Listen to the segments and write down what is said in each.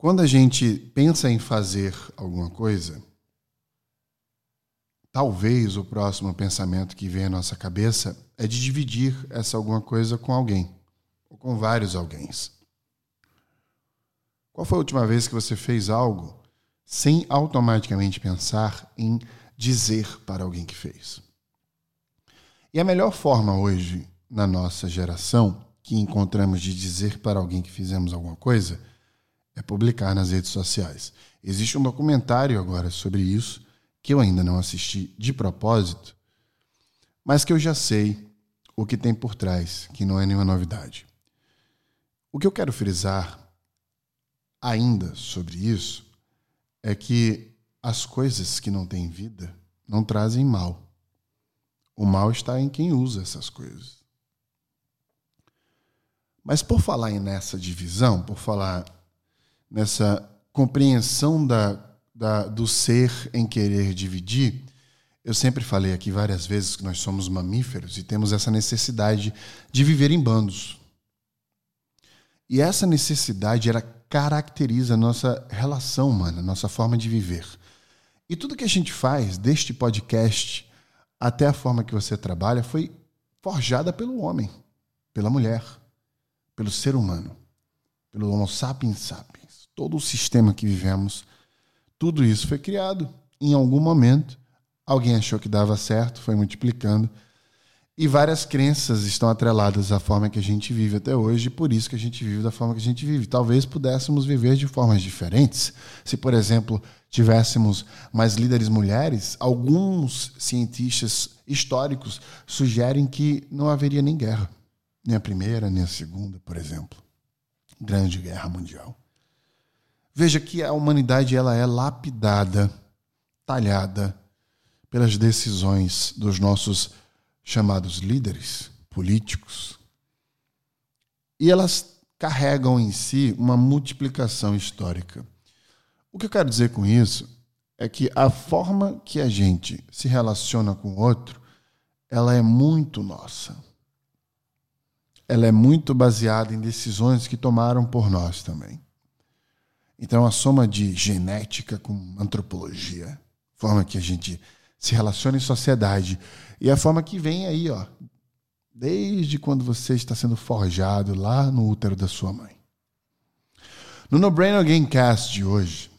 quando a gente pensa em fazer alguma coisa, talvez o próximo pensamento que vem à nossa cabeça é de dividir essa alguma coisa com alguém, ou com vários alguém. Qual foi a última vez que você fez algo sem automaticamente pensar em dizer para alguém que fez? E a melhor forma hoje, na nossa geração, que encontramos de dizer para alguém que fizemos alguma coisa, é publicar nas redes sociais. Existe um documentário agora sobre isso, que eu ainda não assisti de propósito, mas que eu já sei o que tem por trás, que não é nenhuma novidade. O que eu quero frisar ainda sobre isso é que as coisas que não têm vida não trazem mal. O mal está em quem usa essas coisas. Mas por falar nessa divisão, por falar nessa compreensão da, da, do ser em querer dividir, eu sempre falei aqui várias vezes que nós somos mamíferos e temos essa necessidade de viver em bandos. E essa necessidade ela caracteriza a nossa relação humana, nossa forma de viver. E tudo que a gente faz, deste podcast até a forma que você trabalha, foi forjada pelo homem, pela mulher, pelo ser humano, pelo Homo sapiens sapiens. Todo o sistema que vivemos, tudo isso foi criado em algum momento. Alguém achou que dava certo, foi multiplicando e várias crenças estão atreladas à forma que a gente vive até hoje, e por isso que a gente vive da forma que a gente vive. Talvez pudéssemos viver de formas diferentes. Se, por exemplo, tivéssemos mais líderes mulheres, alguns cientistas históricos sugerem que não haveria nem guerra. Nem a primeira, nem a segunda, por exemplo. Grande guerra mundial. Veja que a humanidade ela é lapidada, talhada pelas decisões dos nossos chamados líderes políticos, e elas carregam em si uma multiplicação histórica. O que eu quero dizer com isso é que a forma que a gente se relaciona com o outro, ela é muito nossa. Ela é muito baseada em decisões que tomaram por nós também. Então, a soma de genética com antropologia, forma que a gente se relaciona em sociedade e a forma que vem aí, ó, desde quando você está sendo forjado lá no útero da sua mãe. No No Brain Gamecast de hoje,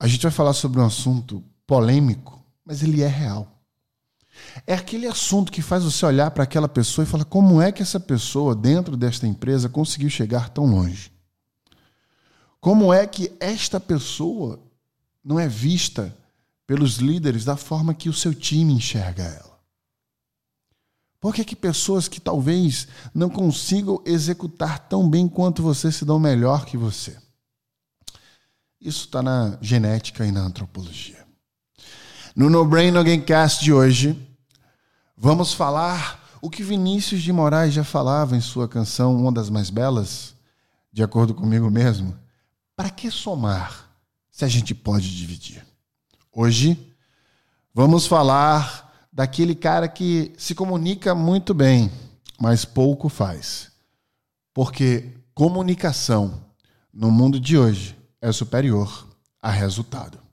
a gente vai falar sobre um assunto polêmico, mas ele é real. É aquele assunto que faz você olhar para aquela pessoa e falar como é que essa pessoa dentro desta empresa conseguiu chegar tão longe? Como é que esta pessoa não é vista pelos líderes da forma que o seu time enxerga ela? Por que, que pessoas que talvez não consigam executar tão bem quanto você se dão melhor que você? Isso está na genética e na antropologia. No No Brain No Gamecast de hoje, vamos falar o que Vinícius de Moraes já falava em sua canção Uma das Mais Belas, de acordo comigo mesmo. Para que somar se a gente pode dividir? Hoje, vamos falar daquele cara que se comunica muito bem, mas pouco faz. Porque comunicação no mundo de hoje é superior a resultado.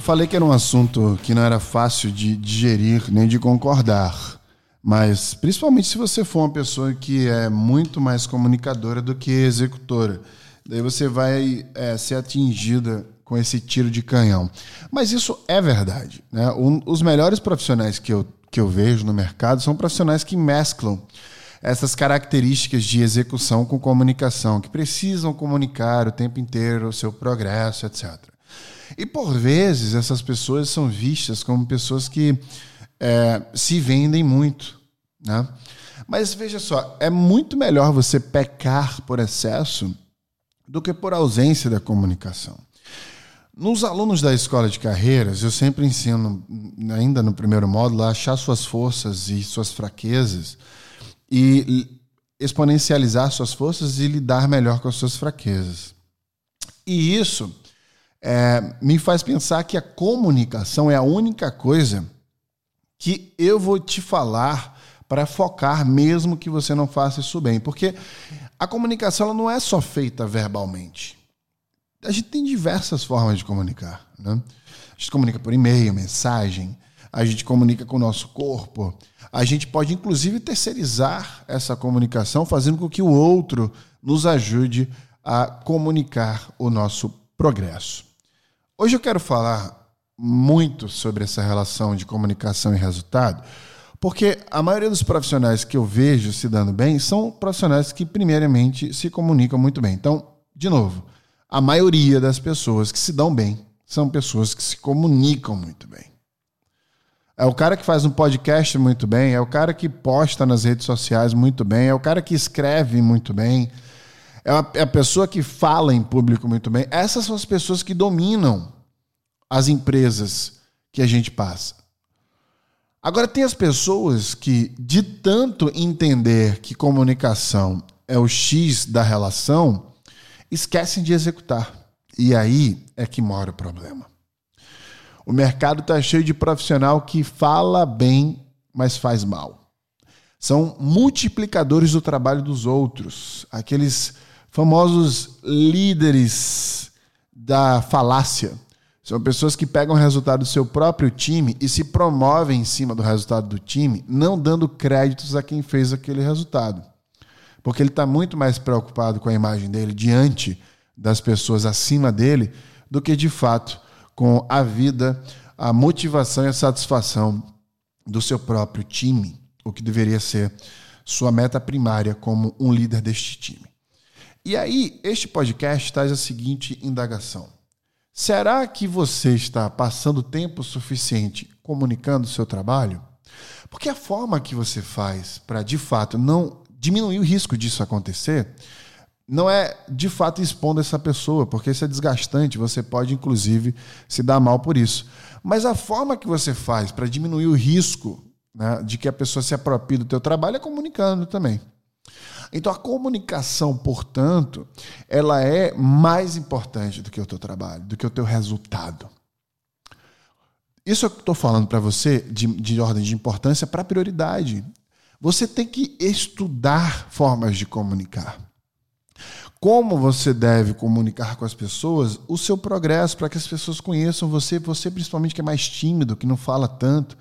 Eu falei que era um assunto que não era fácil de digerir nem de concordar. Mas, principalmente se você for uma pessoa que é muito mais comunicadora do que executora. Daí você vai é, ser atingida com esse tiro de canhão. Mas isso é verdade. Né? Um, os melhores profissionais que eu, que eu vejo no mercado são profissionais que mesclam essas características de execução com comunicação, que precisam comunicar o tempo inteiro o seu progresso, etc. E por vezes essas pessoas são vistas como pessoas que é, se vendem muito. Né? Mas veja só, é muito melhor você pecar por excesso do que por ausência da comunicação. Nos alunos da escola de carreiras, eu sempre ensino, ainda no primeiro módulo, a achar suas forças e suas fraquezas e exponencializar suas forças e lidar melhor com as suas fraquezas. E isso é, me faz pensar que a comunicação é a única coisa que eu vou te falar para focar, mesmo que você não faça isso bem. Porque a comunicação não é só feita verbalmente. A gente tem diversas formas de comunicar. Né? A gente comunica por e-mail, mensagem, a gente comunica com o nosso corpo. A gente pode, inclusive, terceirizar essa comunicação, fazendo com que o outro nos ajude a comunicar o nosso progresso. Hoje eu quero falar muito sobre essa relação de comunicação e resultado, porque a maioria dos profissionais que eu vejo se dando bem são profissionais que, primeiramente, se comunicam muito bem. Então, de novo, a maioria das pessoas que se dão bem são pessoas que se comunicam muito bem. É o cara que faz um podcast muito bem, é o cara que posta nas redes sociais muito bem, é o cara que escreve muito bem, é a, é a pessoa que fala em público muito bem. Essas são as pessoas que dominam as empresas que a gente passa. Agora, tem as pessoas que, de tanto entender que comunicação é o X da relação, esquecem de executar. E aí é que mora o problema. O mercado está cheio de profissional que fala bem, mas faz mal. São multiplicadores do trabalho dos outros, aqueles famosos líderes da falácia. São pessoas que pegam o resultado do seu próprio time e se promovem em cima do resultado do time, não dando créditos a quem fez aquele resultado. Porque ele está muito mais preocupado com a imagem dele diante das pessoas acima dele do que de fato com a vida, a motivação e a satisfação do seu próprio time, o que deveria ser sua meta primária como um líder deste time. E aí, este podcast traz a seguinte indagação: será que você está passando tempo suficiente comunicando o seu trabalho? Porque a forma que você faz para de fato não diminuir o risco disso acontecer não é de fato expondo essa pessoa, porque isso é desgastante, você pode inclusive se dar mal por isso. Mas a forma que você faz para diminuir o risco né, de que a pessoa se aproprie do teu trabalho é comunicando também. Então a comunicação, portanto, ela é mais importante do que o teu trabalho, do que o teu resultado. Isso eu estou falando para você de, de ordem de importância para prioridade. Você tem que estudar formas de comunicar como você deve comunicar com as pessoas o seu progresso para que as pessoas conheçam você, você principalmente que é mais tímido, que não fala tanto,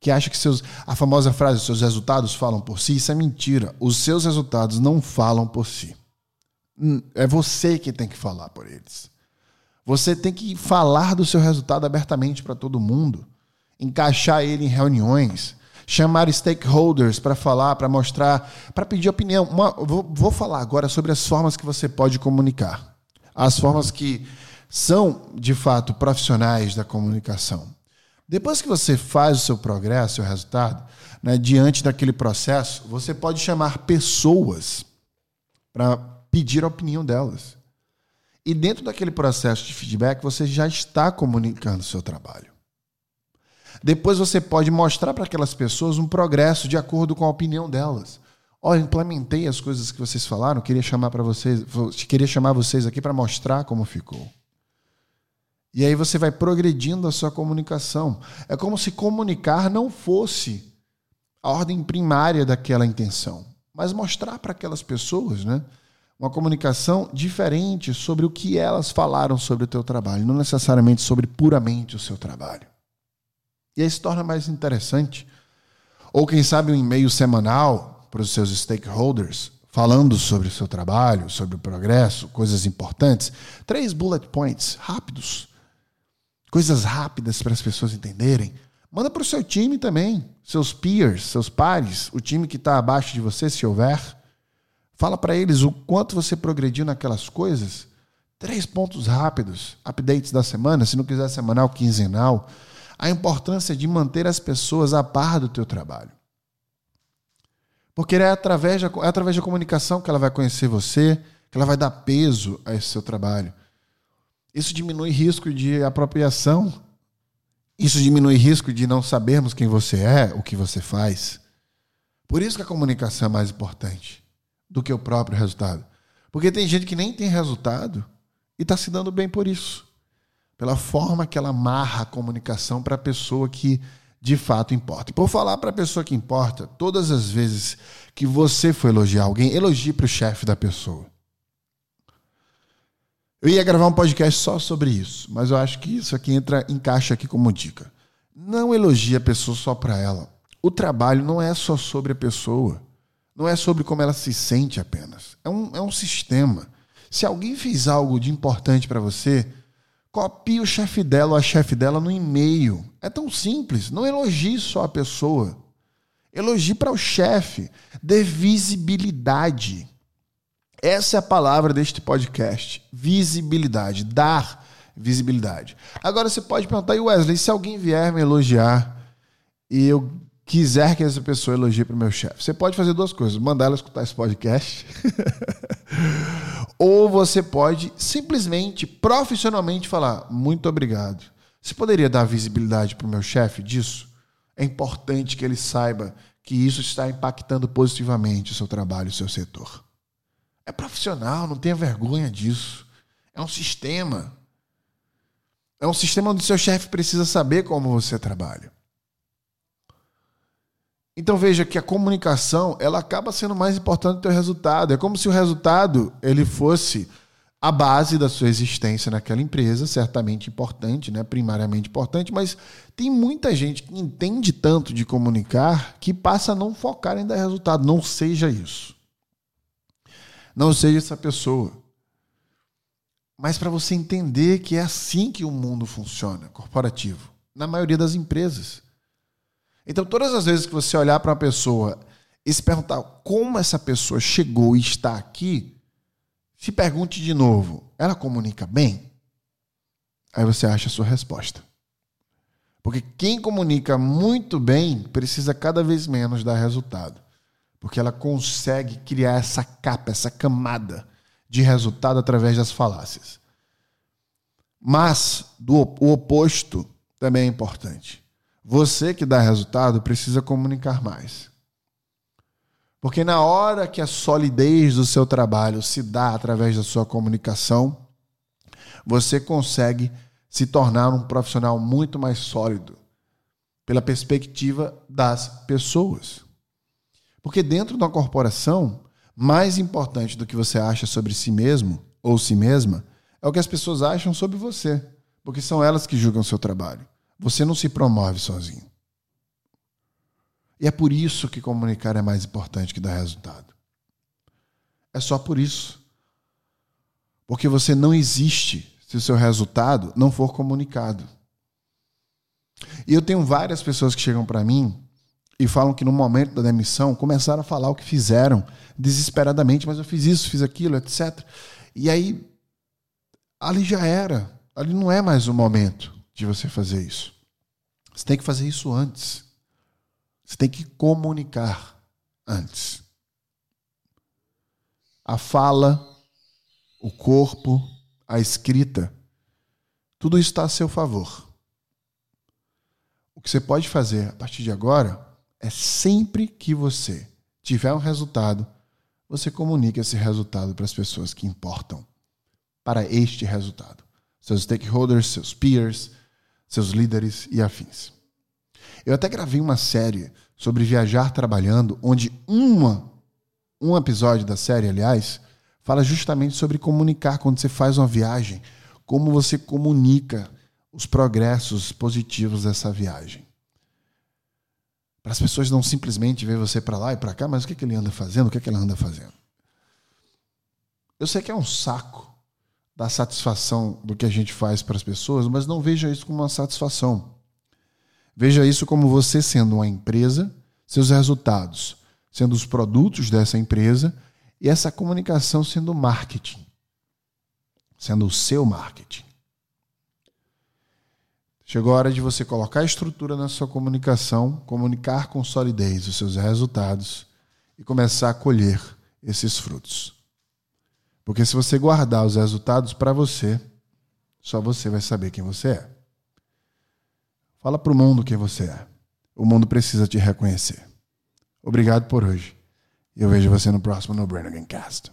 que acha que seus a famosa frase seus resultados falam por si, isso é mentira. Os seus resultados não falam por si. Hum, é você que tem que falar por eles. Você tem que falar do seu resultado abertamente para todo mundo, encaixar ele em reuniões, chamar stakeholders para falar, para mostrar, para pedir opinião. Uma, vou, vou falar agora sobre as formas que você pode comunicar. As formas que são, de fato, profissionais da comunicação. Depois que você faz o seu progresso, seu resultado, né, diante daquele processo, você pode chamar pessoas para pedir a opinião delas. E dentro daquele processo de feedback, você já está comunicando o seu trabalho. Depois você pode mostrar para aquelas pessoas um progresso de acordo com a opinião delas. Olha, implementei as coisas que vocês falaram, queria chamar para vocês, queria chamar vocês aqui para mostrar como ficou. E aí você vai progredindo a sua comunicação. É como se comunicar não fosse a ordem primária daquela intenção, mas mostrar para aquelas pessoas, né, uma comunicação diferente sobre o que elas falaram sobre o teu trabalho, não necessariamente sobre puramente o seu trabalho. E aí se torna mais interessante. Ou quem sabe um e-mail semanal para os seus stakeholders, falando sobre o seu trabalho, sobre o progresso, coisas importantes. Três bullet points rápidos. Coisas rápidas para as pessoas entenderem. Manda para o seu time também, seus peers, seus pares, o time que está abaixo de você, se houver. Fala para eles o quanto você progrediu naquelas coisas. Três pontos rápidos, updates da semana, se não quiser semanal, quinzenal a importância de manter as pessoas a par do teu trabalho. Porque é através, da, é através da comunicação que ela vai conhecer você, que ela vai dar peso a esse seu trabalho. Isso diminui risco de apropriação. Isso diminui risco de não sabermos quem você é, o que você faz. Por isso que a comunicação é mais importante. do que o próprio resultado. Porque tem gente que nem tem resultado e está se dando bem por isso. Pela forma que ela amarra a comunicação para a pessoa que de fato importa. E por falar para a pessoa que importa, todas as vezes que você for elogiar alguém, elogie para o chefe da pessoa. Eu ia gravar um podcast só sobre isso, mas eu acho que isso aqui entra encaixa aqui como dica. Não elogie a pessoa só para ela. O trabalho não é só sobre a pessoa. Não é sobre como ela se sente apenas. É um, é um sistema. Se alguém fez algo de importante para você, copie o chefe dela ou a chefe dela no e-mail. É tão simples. Não elogie só a pessoa. Elogie para o chefe. Dê visibilidade. Essa é a palavra deste podcast. Visibilidade. Dar visibilidade. Agora você pode perguntar, e Wesley, se alguém vier me elogiar e eu quiser que essa pessoa elogie para o meu chefe, você pode fazer duas coisas: mandar ela escutar esse podcast, ou você pode simplesmente, profissionalmente falar muito obrigado. Você poderia dar visibilidade para o meu chefe disso? É importante que ele saiba que isso está impactando positivamente o seu trabalho, o seu setor. É profissional, não tenha vergonha disso. É um sistema. É um sistema onde seu chefe precisa saber como você trabalha. Então veja que a comunicação ela acaba sendo mais importante do o resultado. É como se o resultado ele fosse a base da sua existência naquela empresa, certamente importante, né? primariamente importante, mas tem muita gente que entende tanto de comunicar que passa a não focar em dar resultado. Não seja isso. Não seja essa pessoa. Mas para você entender que é assim que o mundo funciona, corporativo, na maioria das empresas. Então, todas as vezes que você olhar para uma pessoa e se perguntar como essa pessoa chegou e está aqui, se pergunte de novo: ela comunica bem? Aí você acha a sua resposta. Porque quem comunica muito bem precisa cada vez menos dar resultado porque ela consegue criar essa capa, essa camada de resultado através das falácias. Mas do, o oposto também é importante. Você que dá resultado precisa comunicar mais. Porque na hora que a solidez do seu trabalho se dá através da sua comunicação, você consegue se tornar um profissional muito mais sólido pela perspectiva das pessoas. Porque dentro da corporação, mais importante do que você acha sobre si mesmo ou si mesma é o que as pessoas acham sobre você, porque são elas que julgam seu trabalho. Você não se promove sozinho. E é por isso que comunicar é mais importante que dar resultado. É só por isso. Porque você não existe se o seu resultado não for comunicado. E eu tenho várias pessoas que chegam para mim e falam que no momento da demissão começaram a falar o que fizeram desesperadamente, mas eu fiz isso, fiz aquilo, etc. E aí ali já era, ali não é mais o momento de você fazer isso. Você tem que fazer isso antes. Você tem que comunicar antes. A fala, o corpo, a escrita, tudo está a seu favor. O que você pode fazer a partir de agora é sempre que você tiver um resultado, você comunica esse resultado para as pessoas que importam para este resultado. Seus stakeholders, seus peers, seus líderes e afins. Eu até gravei uma série sobre viajar trabalhando, onde uma, um episódio da série, aliás, fala justamente sobre comunicar quando você faz uma viagem, como você comunica os progressos positivos dessa viagem. Para as pessoas não simplesmente ver você para lá e para cá, mas o que, é que ele anda fazendo, o que, é que ela anda fazendo. Eu sei que é um saco da satisfação do que a gente faz para as pessoas, mas não veja isso como uma satisfação. Veja isso como você sendo uma empresa, seus resultados sendo os produtos dessa empresa e essa comunicação sendo marketing, sendo o seu marketing. Chegou a hora de você colocar estrutura na sua comunicação, comunicar com solidez os seus resultados e começar a colher esses frutos. Porque se você guardar os resultados para você, só você vai saber quem você é. Fala para o mundo quem você é. O mundo precisa te reconhecer. Obrigado por hoje eu vejo você no próximo No Brain Again Cast.